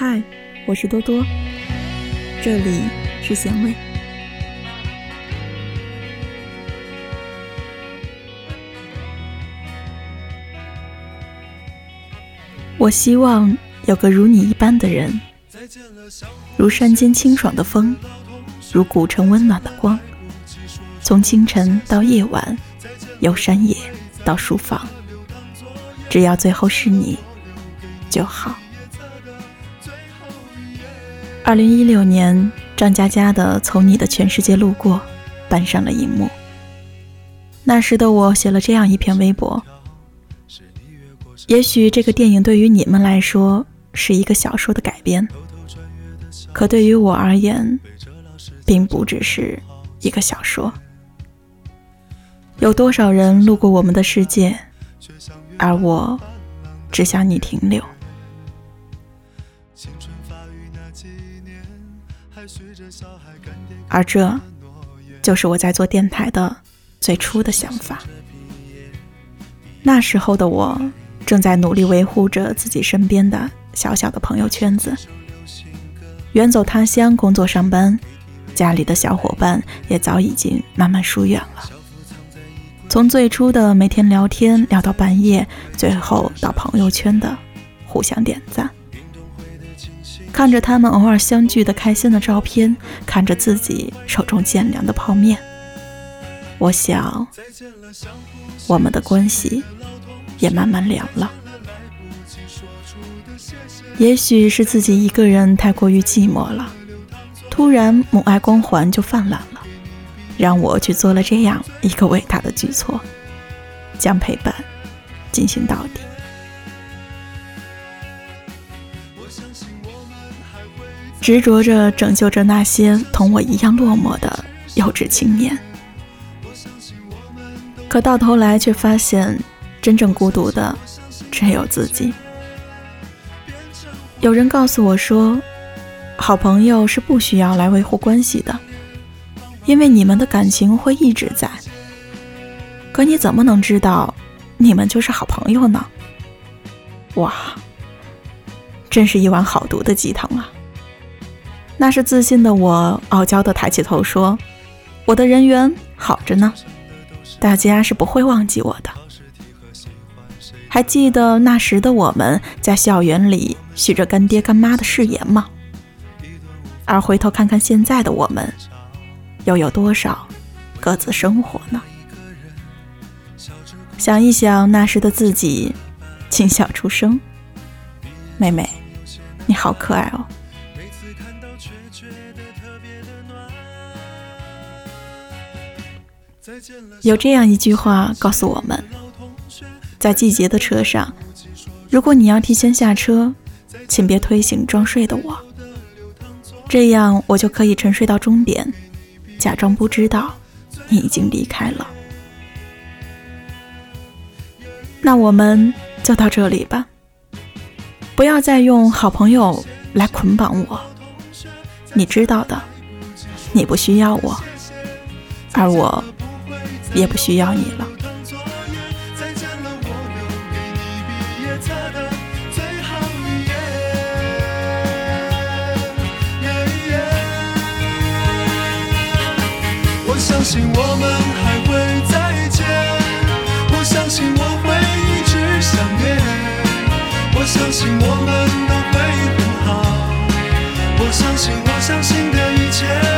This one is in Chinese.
嗨，我是多多，这里是咸味。我希望有个如你一般的人，如山间清爽的风，如古城温暖的光，从清晨到夜晚，由山野到书房，只要最后是你就好。二零一六年，张嘉佳的《从你的全世界路过》搬上了荧幕。那时的我写了这样一篇微博。也许这个电影对于你们来说是一个小说的改编，可对于我而言，并不只是一个小说。有多少人路过我们的世界，而我只想你停留。而这，就是我在做电台的最初的想法。那时候的我。正在努力维护着自己身边的小小的朋友圈子，远走他乡工作上班，家里的小伙伴也早已经慢慢疏远了。从最初的每天聊天聊到半夜，最后到朋友圈的互相点赞，看着他们偶尔相聚的开心的照片，看着自己手中渐凉的泡面，我想，我们的关系。也慢慢凉了。也许是自己一个人太过于寂寞了，突然母爱光环就泛滥了，让我去做了这样一个伟大的举措，将陪伴进行到底。执着着拯救着那些同我一样落寞的幼稚青年，可到头来却发现。真正孤独的只有自己。有人告诉我说，好朋友是不需要来维护关系的，因为你们的感情会一直在。可你怎么能知道你们就是好朋友呢？哇，真是一碗好毒的鸡汤啊！那是自信的我傲娇的抬起头说：“我的人缘好着呢，大家是不会忘记我的。”还记得那时的我们在校园里许着干爹干妈的誓言吗？而回头看看现在的我们，又有多少各自生活呢？想一想那时的自己，轻笑出声：“妹妹，你好可爱哦。”有这样一句话告诉我们。在季节的车上，如果你要提前下车，请别推醒装睡的我，这样我就可以沉睡到终点，假装不知道你已经离开了。那我们就到这里吧，不要再用好朋友来捆绑我，你知道的，你不需要我，而我也不需要你了。再见了，我留给你毕业册的最后一我相信我们还会再见，我相信我会一直想念，我相信我们都会很好，我相信我相信的一切。